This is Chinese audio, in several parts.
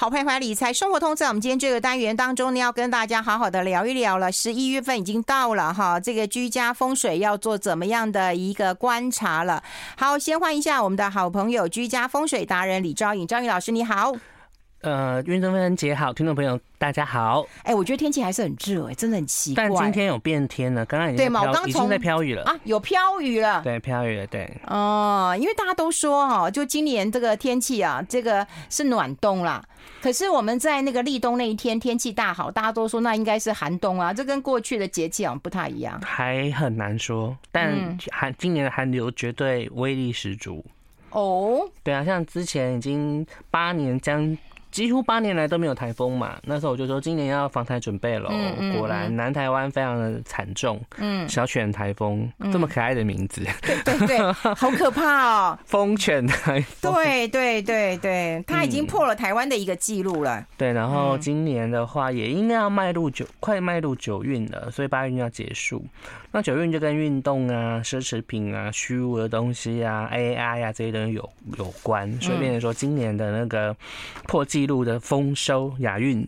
好徘徊理财生活通，在我们今天这个单元当中呢，要跟大家好好的聊一聊了。十一月份已经到了哈，这个居家风水要做怎么样的一个观察了？好，先欢迎一下我们的好朋友居家风水达人李昭颖，昭颖老师你好。呃，运动芬姐好，听众朋友大家好。哎、欸，我觉得天气还是很热哎、欸，真的很奇怪。但今天有变天了，刚刚已经对嘛？我刚已经在飘雨了啊，有飘雨了。对，飘雨了，对。哦、呃，因为大家都说哈，就今年这个天气啊，这个是暖冬啦。可是我们在那个立冬那一天天气大好，大家都说那应该是寒冬啊，这跟过去的节气好像不太一样。还很难说，但寒今年的寒流绝对威力十足。哦，对啊，像之前已经八年将。几乎八年来都没有台风嘛，那时候我就说今年要防台准备了。嗯嗯嗯、果然南台湾非常的惨重。嗯，小犬台风、嗯、这么可爱的名字，对对对，好可怕哦。风犬台风，对对对对，它已经破了台湾的一个记录了、嗯。对，然后今年的话也应该要迈入九，快迈入九运了，所以八运要结束。那九运就跟运动啊、奢侈品啊、虚无的东西啊、AI 啊这些东西有有关，所以变成说今年的那个破纪录的丰收亚运，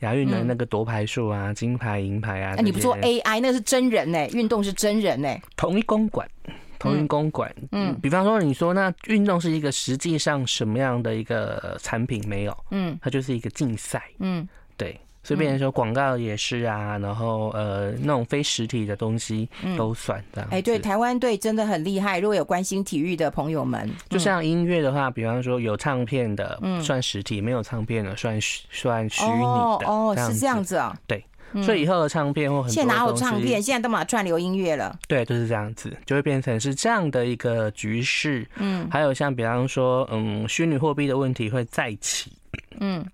亚运的那个夺牌数啊、金牌、银牌啊。那你不做 AI，那是真人呢？运动是真人呢？同一公馆，同一公馆。嗯，比方说你说那运动是一个实际上什么样的一个产品没有？嗯，它就是一个竞赛。嗯，对。所以变成说广告也是啊，然后呃那种非实体的东西都算这样。哎，对，台湾队真的很厉害。如果有关心体育的朋友们，就像音乐的话，比方说有唱片的算实体，没有唱片的算算虚拟的。哦，是这样子啊。对，所以以后的唱片或很多现在哪有唱片？现在都嘛串流音乐了。对，就是这样子，就会变成是这样的一个局势。嗯，还有像比方说，嗯，虚拟货币的问题会再起。嗯。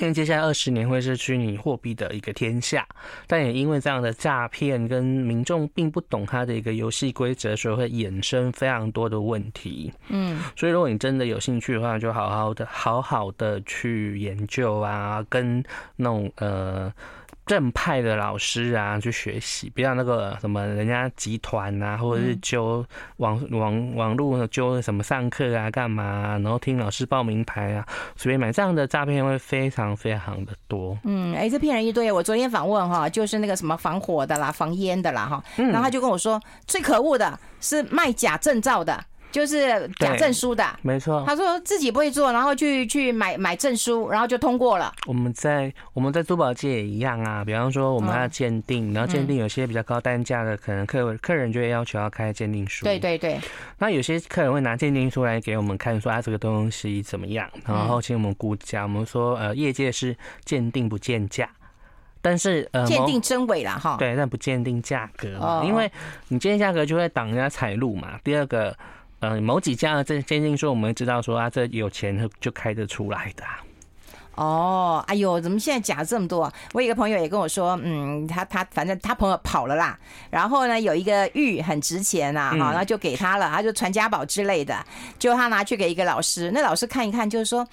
因为接下来二十年会是虚拟货币的一个天下，但也因为这样的诈骗跟民众并不懂它的一个游戏规则，所以会衍生非常多的问题。嗯，所以如果你真的有兴趣的话，就好好的、好好的去研究啊，跟那种呃。正派的老师啊，去学习，不要那个什么人家集团啊，或者是揪网网网络揪什么上课啊，干嘛啊，然后听老师报名牌啊，随便买这样的诈骗会非常非常的多。嗯，哎，这骗人一堆。我昨天访问哈，就是那个什么防火的啦、防烟的啦哈，然后他就跟我说，最可恶的是卖假证照的。就是假证书的，没错。他说自己不会做，然后去去买买证书，然后就通过了。我们在我们在珠宝界也一样啊，比方说我们要鉴定，然后鉴定有些比较高单价的，可能客客人就会要求要开鉴定书。对对对。那有些客人会拿鉴定书来给我们看，说啊这个东西怎么样，然后请我们估价。我们说呃业界是鉴定不见价，但是呃鉴定真伪啦哈。对，但不鉴定价格嘛，因为你鉴定价格就会挡人家财路嘛。第二个。嗯，某几家的这鉴定说，我们知道说啊，这有钱就开得出来的。哦，哎呦，怎么现在假这么多？我有一个朋友也跟我说，嗯，他他反正他朋友跑了啦，然后呢有一个玉很值钱啊，好，那就给他了，他就传家宝之类的，就他拿去给一个老师，那老师看一看，就是说。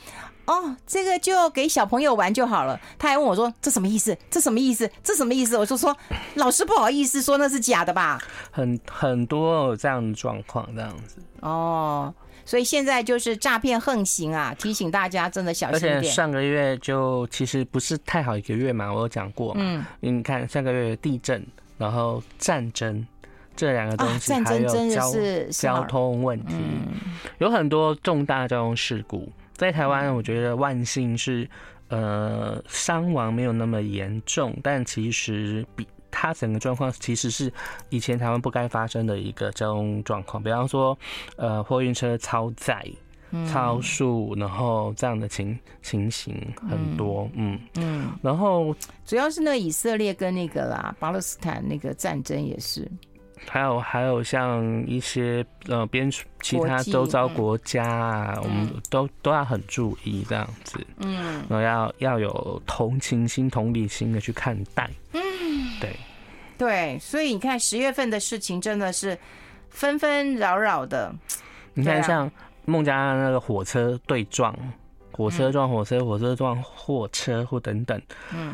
哦，这个就给小朋友玩就好了。他还问我说：“这什么意思？这什么意思？这什么意思？”我就说：“老师不好意思说那是假的吧。”很很多有这样的状况，这样子。哦，所以现在就是诈骗横行啊，提醒大家真的小心点。而且上个月就其实不是太好一个月嘛，我有讲过嘛。嗯。你看上个月地震，然后战争这两个东西，战争真的是交通问题，有很多重大交通事故。在台湾，我觉得万幸是，呃，伤亡没有那么严重，但其实比它整个状况其实是以前台湾不该发生的一个交通状况。比方说，呃，货运车超载、超速，然后这样的情情形很多，嗯嗯，然后主要是那个以色列跟那个啦，巴勒斯坦那个战争也是。还有还有像一些呃边其他周遭国家啊，嗯、我们都都要很注意这样子，嗯，然后要要有同情心、同理心的去看待，嗯，对。对，所以你看十月份的事情真的是纷纷扰扰的。你看像孟加拉那个火车对撞，火车撞火车，火车撞货车或等等，嗯。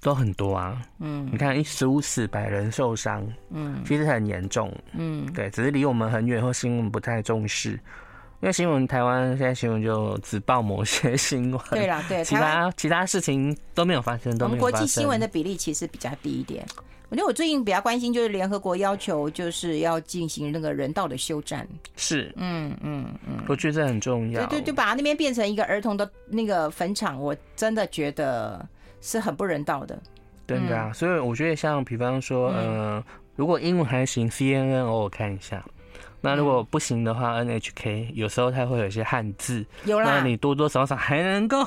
都很多啊，嗯，你看一十五死百人受伤，嗯，其实很严重，嗯，对，只是离我们很远或新闻不太重视，因为新闻台湾现在新闻就只报某些 新闻，对啦，对，其他其他事情都没有发生，都没有发生。我们国际新闻的比例其实比较低一点。我觉得我最近比较关心就是联合国要求就是要进行那个人道的休战，是，嗯嗯嗯，我觉得这很重要。对对，就把它那边变成一个儿童的那个坟场，我真的觉得是很不人道的。真的啊，所以我觉得像比方说，嗯，如果英文还行，CNN 偶尔看一下。那如果不行的话，NHK 有时候它会有一些汉字，有啦，那你多多少少还能够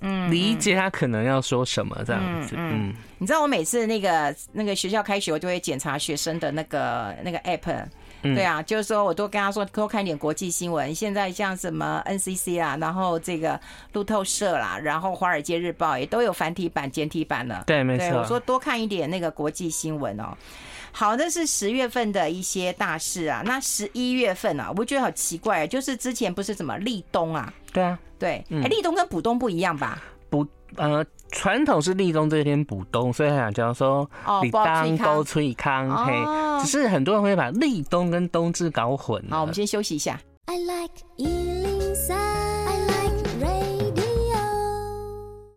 嗯理解他可能要说什么这样子。嗯，你知道我每次那个那个学校开学，我就会检查学生的那个那个 app，对啊，就是说我都跟他说多看点国际新闻。现在像什么 NCC 啦，然后这个路透社啦，然后华尔街日报也都有繁体版、简体版了。对，没错。我说多看一点那个国际新闻哦。好，那是十月份的一些大事啊。那十一月份啊，我觉得好奇怪，啊就是之前不是什么立冬啊？对啊，对，哎，立冬跟补冬不一样吧？补呃，传统是立冬这一天补冬，所以他想讲说立冬高翠康嘿。只是很多人会把立冬跟冬至搞混。好，我们先休息一下。I like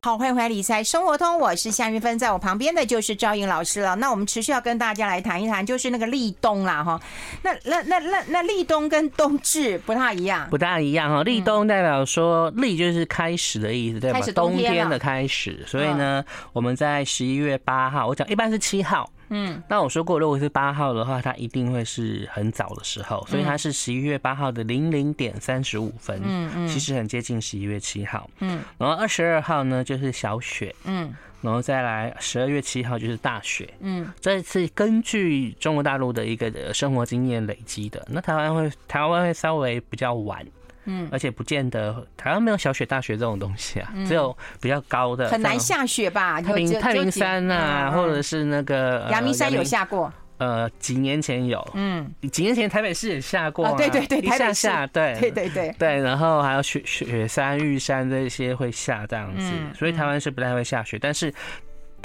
好，欢迎回来理财生活通，我是夏云芬，在我旁边的就是赵颖老师了。那我们持续要跟大家来谈一谈，就是那个立冬啦，哈。那那那那那立冬跟冬至不太一样，不大一样哈。立冬代表说立就是开始的意思，对吧？冬天的开始，所以呢，我们在十一月八号，我讲一般是七号。嗯，那我说过，如果是八号的话，它一定会是很早的时候，所以它是十一月八号的零零点三十五分，嗯嗯，其实很接近十一月七号，嗯，然后二十二号呢就是小雪，嗯，然后再来十二月七号就是大雪，嗯，这次根据中国大陆的一个生活经验累积的，那台湾会台湾会稍微比较晚。嗯，而且不见得台湾没有小雪大雪这种东西啊，只有比较高的，很难下雪吧？太平太平山啊，或者是那个阳明山有下过？呃，几年前有，嗯，几年前台北市也下过，对对对，台北下，对。对对对。对，然后还有雪雪山、玉山这些会下这样子，所以台湾是不太会下雪，但是。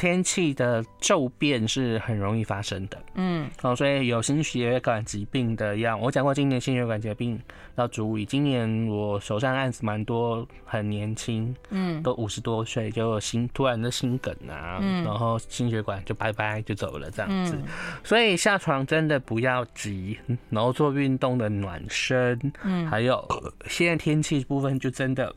天气的骤变是很容易发生的，嗯，哦，所以有心血管疾病的药，我讲过，今年心血管疾病要注意。今年我手上案子蛮多，很年轻，嗯，都五十多岁就有心突然的心梗啊，嗯，然后心血管就拜拜就走了这样子，所以下床真的不要急，然后做运动的暖身，嗯，还有现在天气部分就真的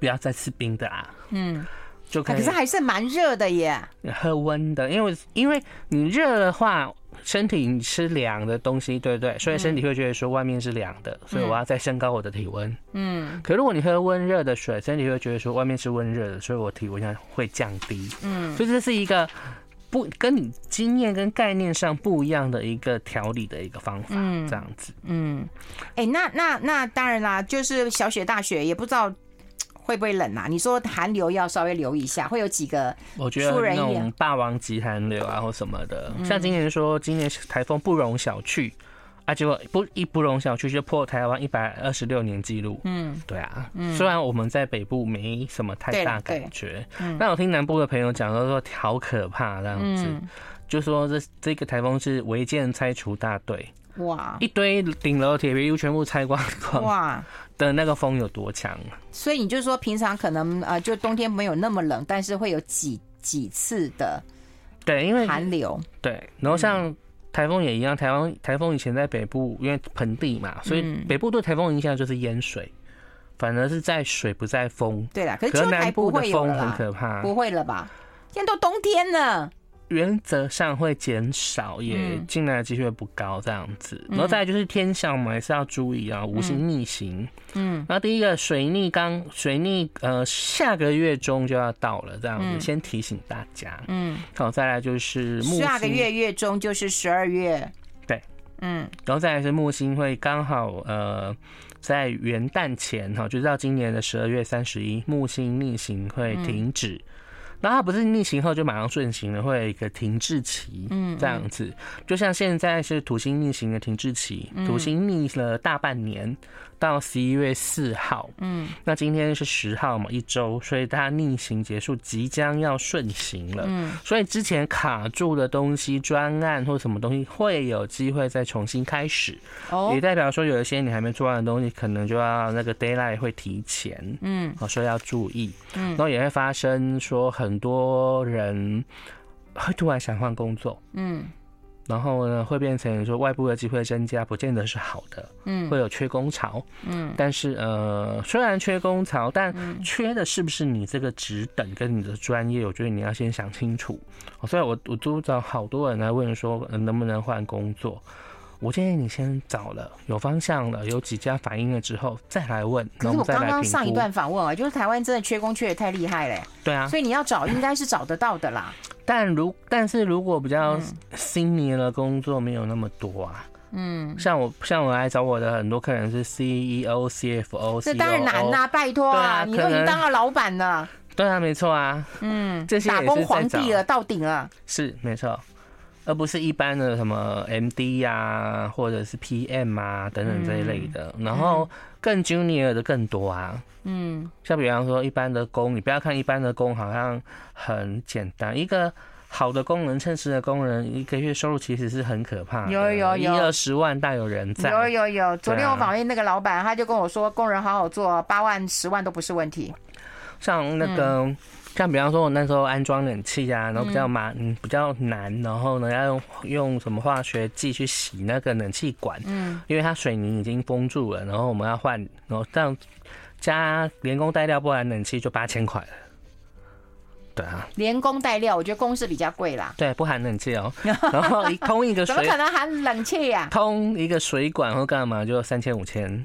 不要再吃冰的啊，嗯。就可，可是还是蛮热的耶。喝温的，因为因为你热的话，身体你吃凉的东西，对不对？所以身体会觉得说外面是凉的，所以我要再升高我的体温。嗯。可如果你喝温热的水，身体会觉得说外面是温热的，所以我体温要会降低。嗯。所以这是一个不跟你经验跟概念上不一样的一个调理的一个方法，这样子。嗯。哎，那那那当然啦，就是小雪大雪也不知道。会不会冷啊？你说寒流要稍微留意一下，会有几个？我觉得那种霸王级寒流啊，或什么的，像今年说今年台风不容小觑啊，结果不一不容小觑就破台湾一百二十六年纪录。嗯，对啊，虽然我们在北部没什么太大感觉，但我听南部的朋友讲都说好可怕这样子，就说这这个台风是违建拆除大队。哇！一堆顶楼铁皮屋全部拆光光哇！的那个风有多强？所以你就说平常可能呃，就冬天没有那么冷，但是会有几几次的对，因为寒流对。然后像台风也一样，台湾台风以前在北部，因为盆地嘛，所以北部对台风影响就是淹水，反而是在水不在风。对啦，可是南部的风很可怕，不会了吧？现在都冬天了。原则上会减少，也进来的机会不高，这样子。然后再来就是天象，我们还是要注意啊，五星逆行。嗯，然后第一个水逆刚水逆，呃，下个月中就要到了，这样子先提醒大家。嗯，好，再来就是木下个月月中就是十二月。对，嗯，然后再来是木星会刚好呃在元旦前哈，就是到今年的十二月三十一，木星逆行会停止。那它不是逆行后就马上顺行了，会有一个停滞期，嗯，这样子，就像现在是土星逆行的停滞期，土星逆了大半年。到十一月四号，嗯，那今天是十号嘛，一周，所以它逆行结束，即将要顺行了，嗯，所以之前卡住的东西，专案或什么东西会有机会再重新开始，哦，也代表说有一些你还没做完的东西，可能就要那个 d a y l i g h t 会提前，嗯，所以要注意，嗯，然后也会发生说很多人会 突然想换工作，嗯。然后呢，会变成说外部的机会增加，不见得是好的，嗯，会有缺工潮，嗯，但是呃，虽然缺工潮，但缺的是不是你这个职等跟你的专业？我觉得你要先想清楚。所以我我都找好多人来问说，能不能换工作？我建议你先找了有方向了，有几家反映了之后再来问。可是我刚刚上一段访问啊，就是台湾真的缺工缺的太厉害了。对啊，所以你要找应该是找得到的啦。但如但是如果比较 senior 的工作没有那么多啊，嗯，像我像我来找我的很多客人是 CEO、CFO，这当然难呐，拜托啊，你都已经当了老板了。对啊，没错啊，嗯，这些打工皇帝了，到顶了，是没错。而不是一般的什么 MD 呀、啊，或者是 PM 啊等等这一类的，然后更 Junior 的更多啊。嗯，像比方说一般的工，你不要看一般的工好像很简单，一个好的工人、称职的工人，一个月收入其实是很可怕的，有有有，一二十万大有人在。有有有，昨天我访问那个老板，他就跟我说，工人好好做，八万、十万都不是问题。像那个。嗯像比方说，我那时候安装冷气啊，然后比较麻，嗯，比较难，然后呢，要用用什么化学剂去洗那个冷气管，嗯，因为它水泥已经封住了，然后我们要换，然后这样加连工带料，不然冷气就八千块了。对啊，连工带料，我觉得工是比较贵啦。对，不含冷气哦。然后通一个水，怎么可能含冷气呀？通一个水管或干嘛就三千五千。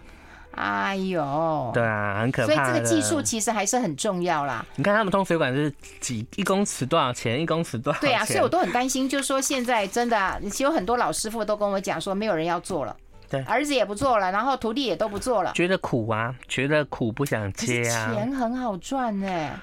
哎呦，对啊，很可怕。所以这个技术其实还是很重要啦。你看他们通水管是几一公尺多少钱？一公尺多少钱？对啊，所以我都很担心，就是说现在真的，其实有很多老师傅都跟我讲说，没有人要做了，对，儿子也不做了，然后徒弟也都不做了，觉得苦啊，觉得苦不想接啊。钱很好赚哎，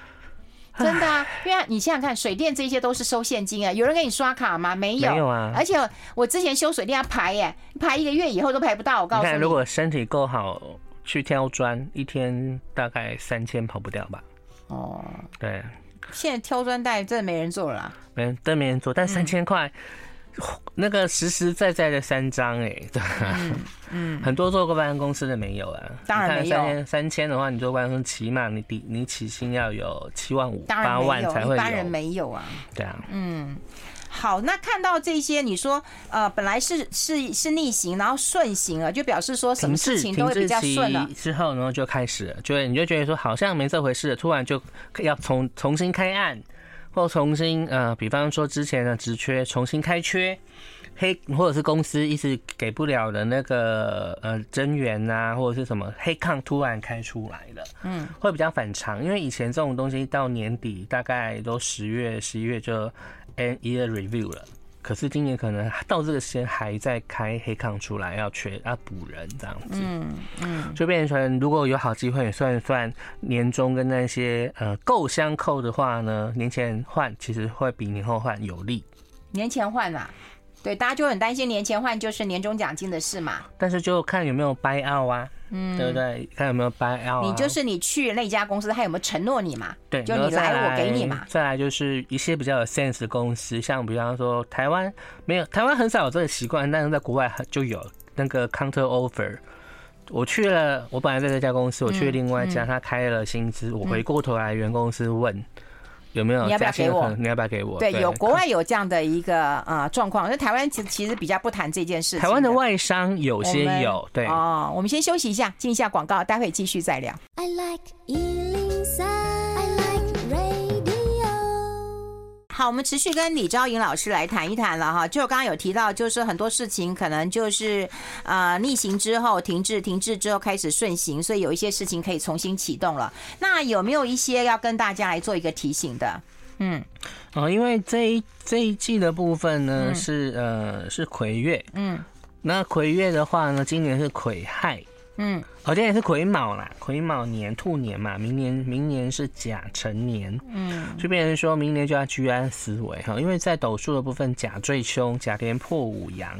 真的啊，因为你想想看，水电这些都是收现金啊，有人给你刷卡吗？没有，没有啊。而且我之前修水电要排耶，排一个月以后都排不到。我告诉你，你看如果身体够好。去挑砖，一天大概三千跑不掉吧？哦，对，现在挑砖带真的没人做了，没人，真没人做，但三千块，那个实实在在的三张，哎，对，嗯，很多做过办公室的没有啊，当然没有，三千三千的话，你做办公室起码你底你起薪要有七万五八万才会有，一般人没有啊，对啊，嗯。好，那看到这些，你说呃，本来是是是逆行，然后顺行了，就表示说什么事情都会比较顺了。之后呢，就开始，就你就觉得说好像没这回事，突然就要重重新开案，或重新呃，比方说之前的职缺重新开缺，黑或者是公司一直给不了的那个呃增援啊，或者是什么黑抗突然开出来了，嗯，会比较反常，因为以前这种东西到年底大概都十月十一月就。End year review 了，可是今年可能到这个时间还在开黑抗出来，要缺要补人这样子，嗯嗯，就变成如果有好机会算一算年终跟那些呃够相扣的话呢，年前换其实会比年后换有利。年前换啊，对，大家就很担心年前换就是年终奖金的事嘛。但是就看有没有 buy out 啊。嗯，对不对？看有没有 buy out，你就是你去那家公司，他有没有承诺你嘛？对，就你来我给你嘛。再来就是一些比较有 sense 的公司，像比方说台湾没有，台湾很少有这个习惯，但是在国外就有那个 counter offer。我去了，我本来在这家公司，我去了另外一家，他开了薪资，我回过头来原公司问。有没有？你要不要给我？你要不要给我？对，有国外有这样的一个呃状况，那台湾其实其实比较不谈这件事。台湾的外商有些有，对。哦，我们先休息一下，进一下广告，待会继续再聊。I like 好，我们持续跟李昭颖老师来谈一谈了哈。就刚刚有提到，就是很多事情可能就是呃逆行之后停滞，停滞之后开始顺行，所以有一些事情可以重新启动了。那有没有一些要跟大家来做一个提醒的？嗯，哦，因为这一这一季的部分呢、嗯、是呃是魁月，嗯，那魁月的话呢，今年是癸亥。嗯，好像也是癸卯啦，癸卯年兔年嘛，明年明年是甲辰年，嗯，就变成说明年就要居安思危哈，因为在斗数的部分，甲最凶，甲天破五阳，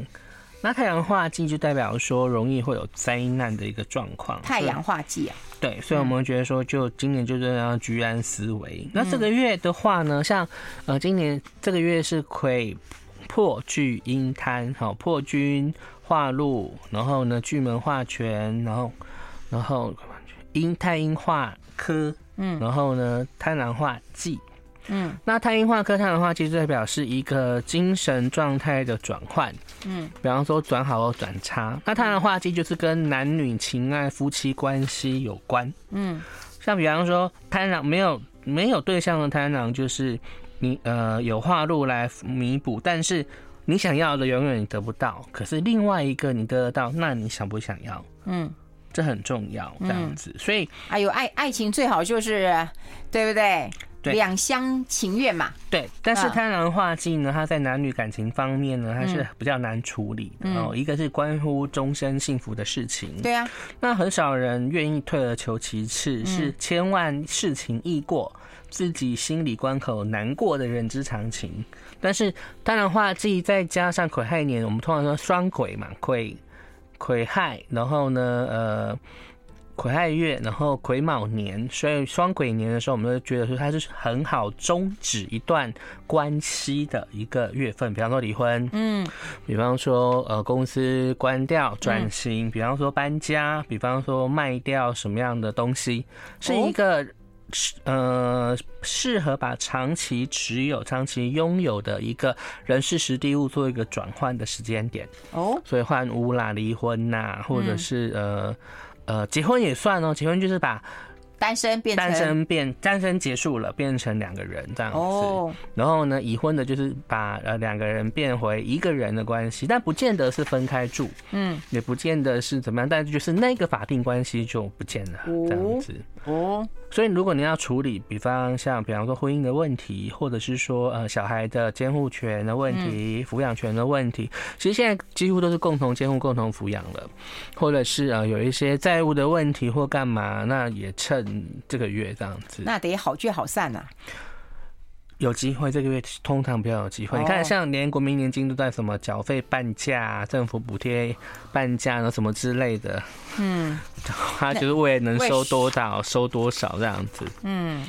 那太阳化忌就代表说容易会有灾难的一个状况。太阳化忌啊，对，所以我们会觉得说，就今年就这样居安思危。那这个月的话呢，像呃，今年这个月是癸破巨阴贪，好破军。化禄，然后呢，巨门化权，然后，然后阴太阴化科，嗯，然后呢，贪狼化忌，嗯，那太阴化科、贪狼化忌，就代表是一个精神状态的转换，嗯，比方说转好或转差。那贪狼化忌就是跟男女情爱、夫妻关系有关，嗯，像比方说贪狼没有没有对象的贪狼，就是你呃有化禄来弥补，但是。你想要的永远你得不到，可是另外一个你得得到，那你想不想要？嗯，这很重要，这样子。所以，哎呦，爱爱情最好就是，对不对？对，两厢情愿嘛。对，但是贪婪化忌呢，它在男女感情方面呢，它是比较难处理的。哦，一个是关乎终身幸福的事情。对啊，那很少人愿意退而求其次，是千万事情易过，自己心理关口难过的人之常情。但是当然话，自己再加上癸亥年，我们通常说双癸嘛，癸癸亥，然后呢，呃，癸亥月，然后癸卯年，所以双癸年的时候，我们就觉得说它是很好终止一段关系的一个月份。比方说离婚，嗯，比方说呃公司关掉转型，比方说搬家，比方说卖掉什么样的东西，是一个。是呃，适合把长期持有、长期拥有的一个人事实地物做一个转换的时间点哦，所以换屋啦、离婚呐，或者是呃呃结婚也算哦，结婚就是把。单身变单身变单身结束了，变成两个人这样子。Oh. 然后呢，已婚的就是把呃两个人变回一个人的关系，但不见得是分开住，嗯，也不见得是怎么样，但是就是那个法定关系就不见了，oh. 这样子。哦，oh. 所以如果你要处理，比方像比方说婚姻的问题，或者是说呃小孩的监护权的问题、抚养权的问题，其实现在几乎都是共同监护、共同抚养了，或者是呃有一些债务的问题或干嘛，那也趁。嗯，这个月这样子，那得好聚好散呐、啊。有机会这个月通常比较有机会。哦、你看，像连国民年金都在什么缴费半价、政府补贴半价，那什么之类的。嗯，他就是为了能收多少收多少这样子。嗯，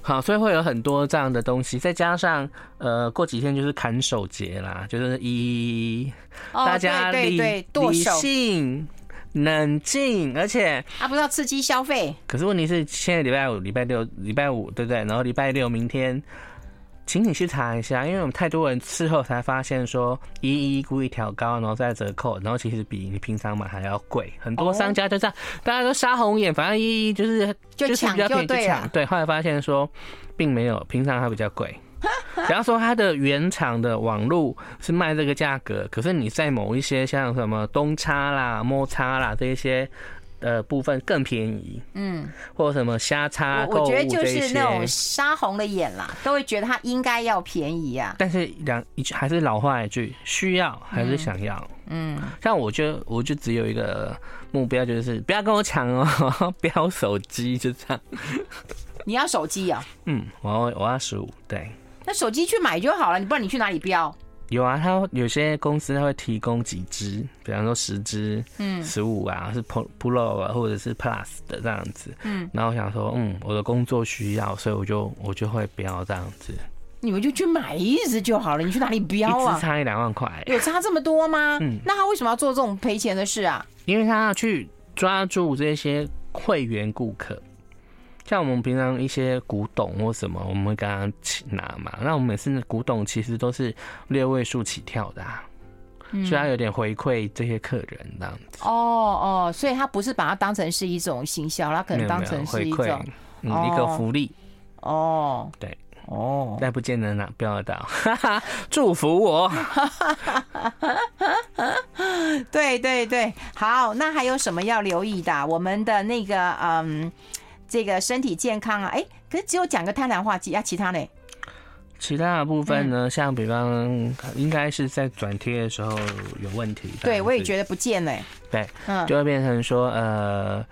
好，所以会有很多这样的东西，再加上呃，过几天就是砍手节啦，就是一大家理理性。冷静，而且他不知道刺激消费。可是问题是，现在礼拜五、礼拜六、礼拜五，对不对？然后礼拜六明天，请你去查一下，因为我们太多人事后才发现说，一一故意调高，然后再折扣，然后其实比你平常买还要贵。很多商家就这样，大家都杀红眼，反正一一就是就抢就对了。对，后来发现说，并没有，平常还比较贵。比方说，它的原厂的网路是卖这个价格，可是你在某一些像什么东差啦、摩叉啦这一些呃部分更便宜，嗯，或者什么瞎叉购物这些，我觉得就是那种杀红了眼啦，都会觉得它应该要便宜啊。但是两一句还是老话一句，需要还是想要？嗯，像我就我就只有一个目标，就是不要跟我抢哦，不要手机就这样。你要手机啊？嗯，我要我要十五对。那手机去买就好了，你不然你去哪里标？有啊，他有些公司他会提供几支，比方说十支，嗯，十五啊，是 Pro 啊，或者是 Plus 的这样子，嗯，然后我想说，嗯，我的工作需要，所以我就我就会标这样子。你们就去买一支就好了，你去哪里标啊？一支差一两万块，有差这么多吗？嗯，那他为什么要做这种赔钱的事啊？因为他要去抓住这些会员顾客。像我们平常一些古董或什么，我们会跟他拿嘛。那我们每次古董其实都是六位数起跳的，啊，嗯、所以他有点回馈这些客人这样子。哦哦，所以他不是把它当成是一种行销，他可能当成是一种一个福利。哦，对，哦，但不见得拿标得到，祝福我。对对对，好，那还有什么要留意的？我们的那个嗯。这个身体健康啊，哎，可是只有讲个贪婪化忌啊，其他呢？其他的部分呢，嗯、像比方应该是在转贴的时候有问题。对，我也觉得不见了。对，嗯，就会变成说，呃，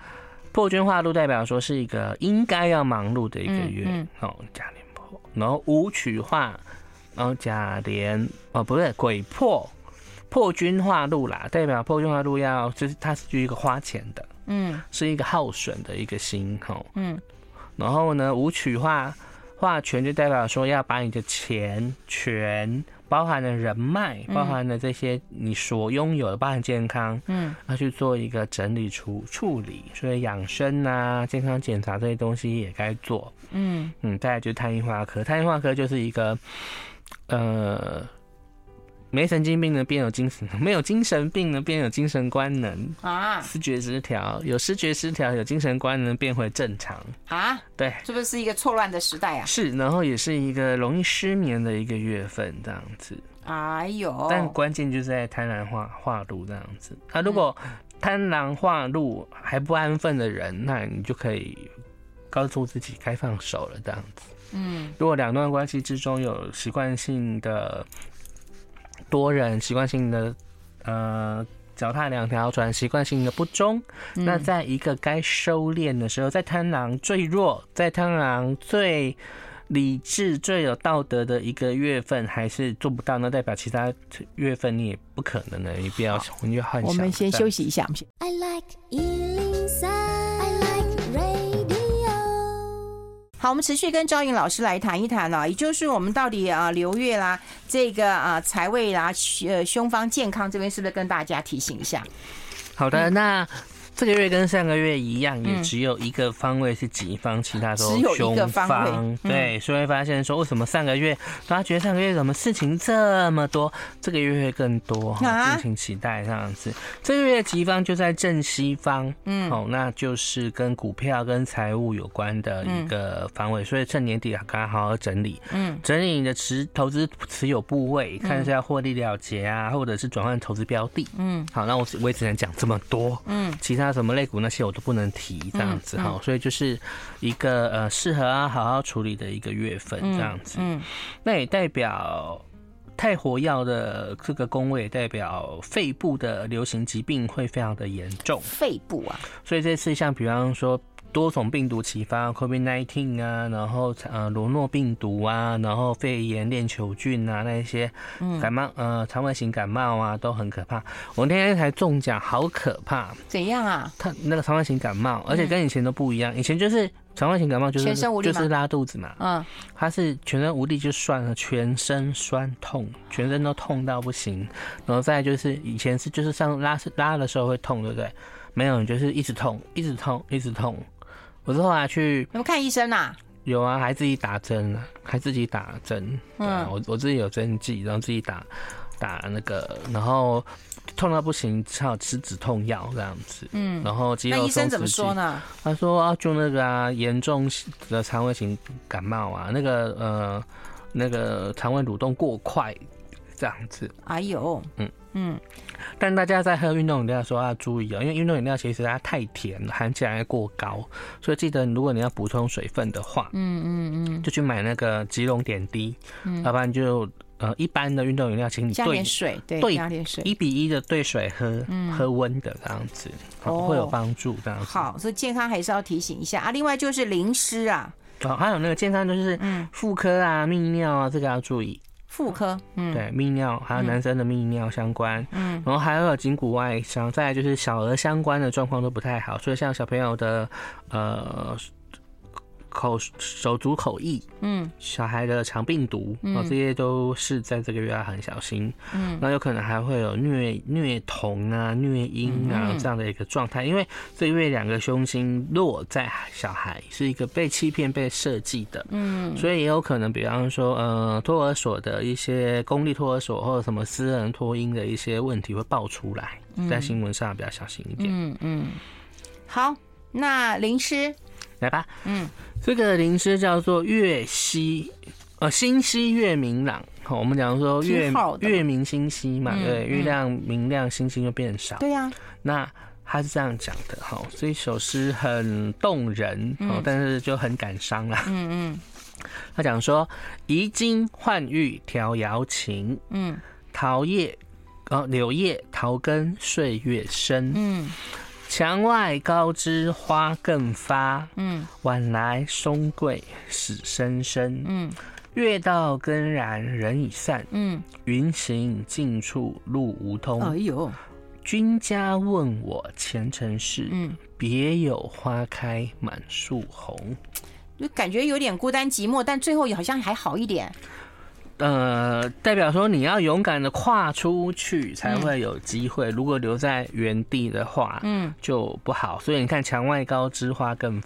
破军化禄代表说是一个应该要忙碌的一个月。嗯，嗯，哦，甲廉破，然后武曲化，然后甲廉哦，不对，鬼破，破军化禄啦，代表破军化禄要就是它是一个花钱的，嗯，是一个耗损的一个心，哈，嗯，然后呢，武曲化。化权就代表说要把你的钱权，包含了人脉，包含了这些你所拥有的，包含健康，嗯，要去做一个整理处处理，所以养生啊、健康检查这些东西也该做，嗯。嗯，再来就是太阴化科，太阴化科就是一个，呃。没神经病呢，变有精神；没有精神病呢，变有精神官能啊。思觉失调，有思觉失调，有精神官能变回正常啊。对，是不是一个错乱的时代啊？是，然后也是一个容易失眠的一个月份，这样子。哎呦！但关键就是在贪婪化化路这样子。那如果贪婪化路还不安分的人，那你就可以告诉自己该放手了，这样子。嗯，如果两段关系之中有习惯性的。多人习惯性的，呃，脚踏两条船，习惯性的不忠。嗯、那在一个该收敛的时候，在贪狼最弱，在贪狼最理智、最有道德的一个月份，还是做不到，那代表其他月份你也不可能的，你不要你就幻想。我们先休息一下，先。好，我们持续跟赵颖老师来谈一谈呢，也就是我们到底啊流月啦，这个啊财位啦，呃胸方健康这边是不是跟大家提醒一下？好的，那。这个月跟上个月一样，也只有一个方位是吉方，其他都凶方。对，所以会发现说，为什么上个月大家觉得上个月怎么事情这么多，这个月会更多？敬请期待这样子。这个月吉方就在正西方，嗯，好，那就是跟股票跟财务有关的一个方位，所以趁年底啊，赶快好好整理，嗯，整理你的持投资持有部位，看一下获利了结啊，或者是转换投资标的，嗯，好，那我我也只能讲这么多，嗯，其他。什么肋骨那些我都不能提，这样子哈，所以就是一个呃适合啊好好处理的一个月份，这样子。嗯，那也代表太火药的这个宫位，代表肺部的流行疾病会非常的严重。肺部啊，所以这次像比方说。多种病毒启发，COVID-19 啊，然后呃罗诺病毒啊，然后肺炎链球菌啊，那一些感冒呃肠胃型感冒啊都很可怕。我那天才中奖，好可怕！怎样啊？他那个肠胃型感冒，而且跟以前都不一样。以前就是肠胃型感冒就是就是拉肚子嘛，嗯，他是全身无力就算了，全身酸痛，全身都痛到不行。然后再就是以前是就是上拉拉的时候会痛，对不对？没有，就是一直痛，一直痛，一直痛。我是后来去，有看医生啊？有啊，还自己打针啊，还自己打针。嗯，我我自己有针剂，然后自己打打那个，然后痛到不行，只好吃止痛药这样子。嗯，然后肌肉。那医生怎么说呢？他说啊，就那个啊，严重的肠胃型感冒啊，那个呃，那个肠胃蠕动过快这样子。哎呦，嗯嗯。但大家在喝运动饮料的时候要注意哦，因为运动饮料其实它太甜，含钾还过高，所以记得如果你要补充水分的话，嗯嗯嗯，就去买那个吉隆点滴，嗯，要不然就呃一般的运动饮料，请你加点水，对，加点水，一比一的兑水喝，嗯，喝温的这样子，哦，会有帮助这样子。好，所以健康还是要提醒一下啊。另外就是淋湿啊，哦，还有那个健康就是妇科啊、泌尿啊，这个要注意。妇科，嗯，对，泌尿还有男生的泌尿相关，嗯，然后还有颈骨外伤，再来就是小儿相关的状况都不太好，所以像小朋友的，呃。口手足口疫，嗯，小孩的肠病毒，嗯，这些都是在这个月要很小心，嗯，那有可能还会有虐虐童啊、虐婴啊这样的一个状态，因为这个月两个凶星落在小孩，是一个被欺骗、被设计的，嗯，所以也有可能，比方说，呃，托儿所的一些公立托儿所或者什么私人托婴的一些问题会爆出来，在新闻上比较小心一点，嗯嗯，好，那淋湿。来吧，嗯，这个灵诗叫做月夕，呃，星稀月明朗。好，我们讲说月月明星稀嘛，对，月亮明亮，星星就变少。对呀，那他是这样讲的，哈，这首诗很动人，哦，但是就很感伤啦。嗯嗯，他讲说：“移金换玉调瑶琴，嗯，桃叶哦，柳叶桃根岁月深，嗯，墙外高枝花更发，嗯，晚来松桂始深深，嗯，月到更燃人已散，嗯，云行尽处路无通。哎呦，君家问我前程事，嗯，别有花开满树红。”就感觉有点孤单寂寞，但最后好像还好一点。呃，代表说你要勇敢的跨出去，才会有机会。如果留在原地的话，嗯，就不好。所以你看，墙外高枝花更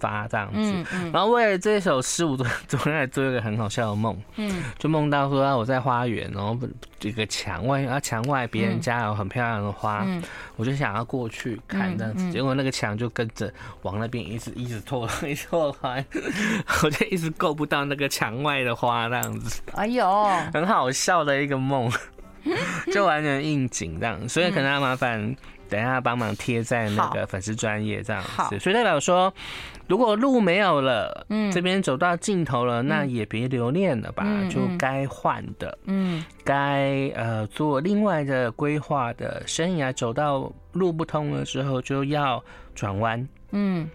发这样子，然后为了这首诗，我昨昨天还做一个很好笑的梦，嗯，就梦到说我在花园，然后这个墙外啊，墙外别人家有很漂亮的花，嗯、我就想要过去看这样子，结果那个墙就跟着往那边一直一直拖，一直拖花，我就一直够不到那个墙外的花这样子，哎呦，很好笑的一个梦，就完全应景这样，所以可能要麻烦。等一下，帮忙贴在那个粉丝专业这样子，所以代表说，如果路没有了，嗯，这边走到尽头了，那也别留恋了吧，就该换的，嗯，该呃做另外的规划的生涯，走到路不通了之后就要转弯，嗯，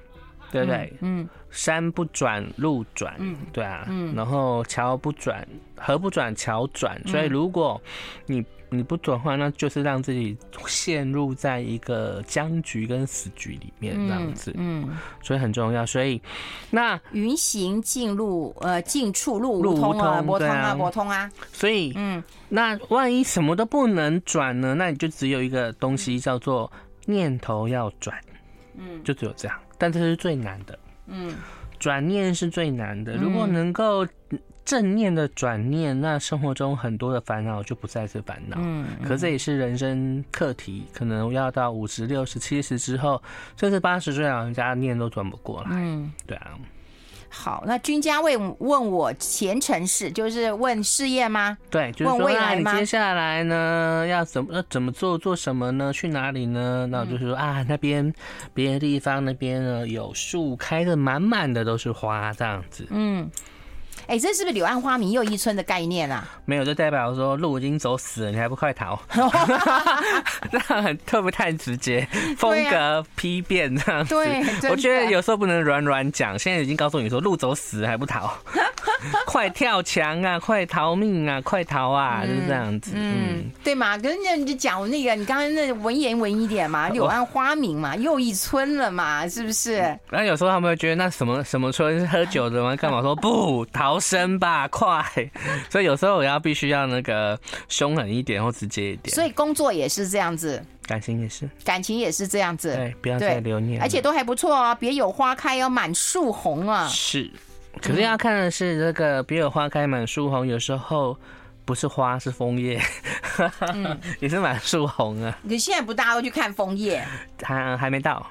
对不对？嗯，山不转路转，嗯，对啊，嗯，然后桥不转河不转桥转，所以如果你。你不转换，那就是让自己陷入在一个僵局跟死局里面这样子，嗯，嗯，所以很重要。所以那云行进路，呃，进处路路通啊，博通啊，博通啊。所以，嗯，那万一什么都不能转呢？那你就只有一个东西叫做念头要转，嗯，就只有这样。但这是最难的，嗯，转念是最难的。如果能够。正念的转念，那生活中很多的烦恼就不再是烦恼。嗯，可这也是人生课题，可能要到五十、六十、七十之后，甚至八十岁老人家念都转不过来。嗯，对啊。好，那君家问问我前程事，就是问事业吗？对，就是说问未来吗？你接下来呢，要怎么要怎么做，做什么呢？去哪里呢？那我就是说啊，那边别的地方那边呢，有树开的满满的都是花，这样子。嗯。哎，这是不是柳暗花明又一村的概念啊？没有，就代表说路已经走死了，你还不快逃？这样很特别太直接，风格批变这样子。对，我觉得有时候不能软软讲。现在已经告诉你说路走死了还不逃，快跳墙啊，快逃命啊，快逃啊，嗯、就是这样子。嗯，嗯对嘛？跟那你就讲那个，你刚刚那文言文一点嘛，柳暗花明嘛，又一村了嘛，是不是？然后有时候他们会觉得那什么什么村是喝酒的吗？干嘛说不逃？逃生吧，快！所以有时候我要必须要那个凶狠一点或直接一点。所以工作也是这样子，感情也是，感情也是这样子。对，不要再留念，而且都还不错哦。别有花开要满树红啊。是，可是要看的是这个别有花开满树红，有时候不是花，是枫叶，嗯、也是满树红啊。你现在不大家都去看枫叶？还还没到。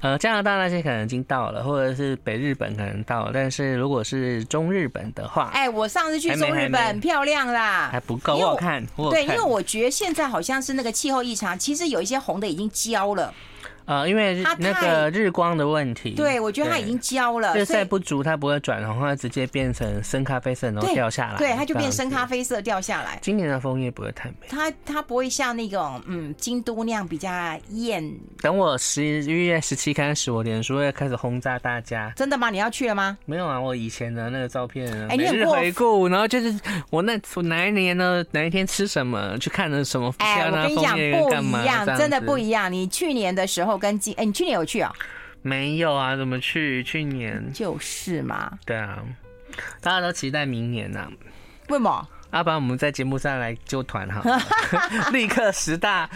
呃，加拿大那些可能已经到了，或者是北日本可能到了，但是如果是中日本的话，哎，我上次去中日本漂亮啦，还不够，我有看，我看，对，因为我觉得现在好像是那个气候异常，其实有一些红的已经焦了。呃，因为那个日光的问题，对，我觉得它已经焦了，日晒不足，它不会转红，它直接变成深咖啡色，然后掉下来，对，它就变深咖啡色掉下来。今年的枫叶不会太美，它它不会像那种嗯京都那样比较艳。等我十一月十七开始，我脸书会开始轰炸大家。真的吗？你要去了吗？没有啊，我以前的那个照片，哎，每日回顾，然后就是我那哪一年呢？哪一天吃什么？去看了什么？哎，我跟你讲不一样，真的不一样。你去年的时候跟今哎，你去年。有去啊？没有啊？怎么去？去年就是嘛。对啊，大家都期待明年呢、啊。为什么？要不然我们在节目上来揪团哈，立刻十大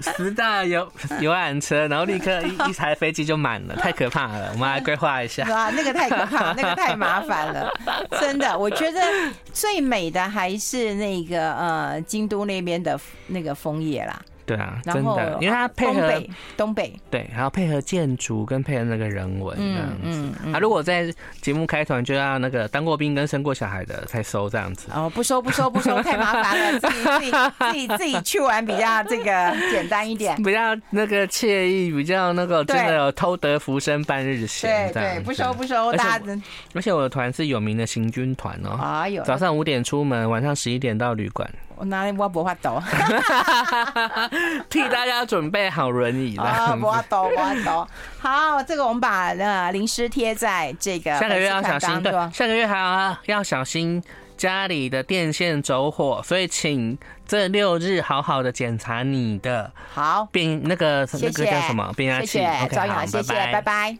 十大游游览车，然后立刻一 一台飞机就满了，太可怕了。我们来规划一下。哇，那个太可怕，那个太麻烦了，真的。我觉得最美的还是那个呃京都那边的那个枫叶啦。对啊，真的，因为它配合东北，东北，对，还要配合建筑跟配合那个人文这样子。嗯嗯啊，如果在节目开团就要那个当过兵跟生过小孩的才收这样子。哦，不收不收不收，太麻烦了，自己自己自己自己去玩比较这个简单一点，比较那个惬意，比较那个真的有偷得浮生半日闲。对对，不收不收，大家。而且我的团是有名的行军团哦，啊有，早上五点出门，晚上十一点到旅馆。我哪里我不法抖，替大家准备好轮椅了。啊，不法抖，不法抖。好，这个我们把呃淋湿贴在这个下个月要小心，对，下个月还要要小心家里的电线走火，所以请这六日好好的检查你的好变那个那个叫什么变压器。谢谢赵颖，谢谢，拜拜。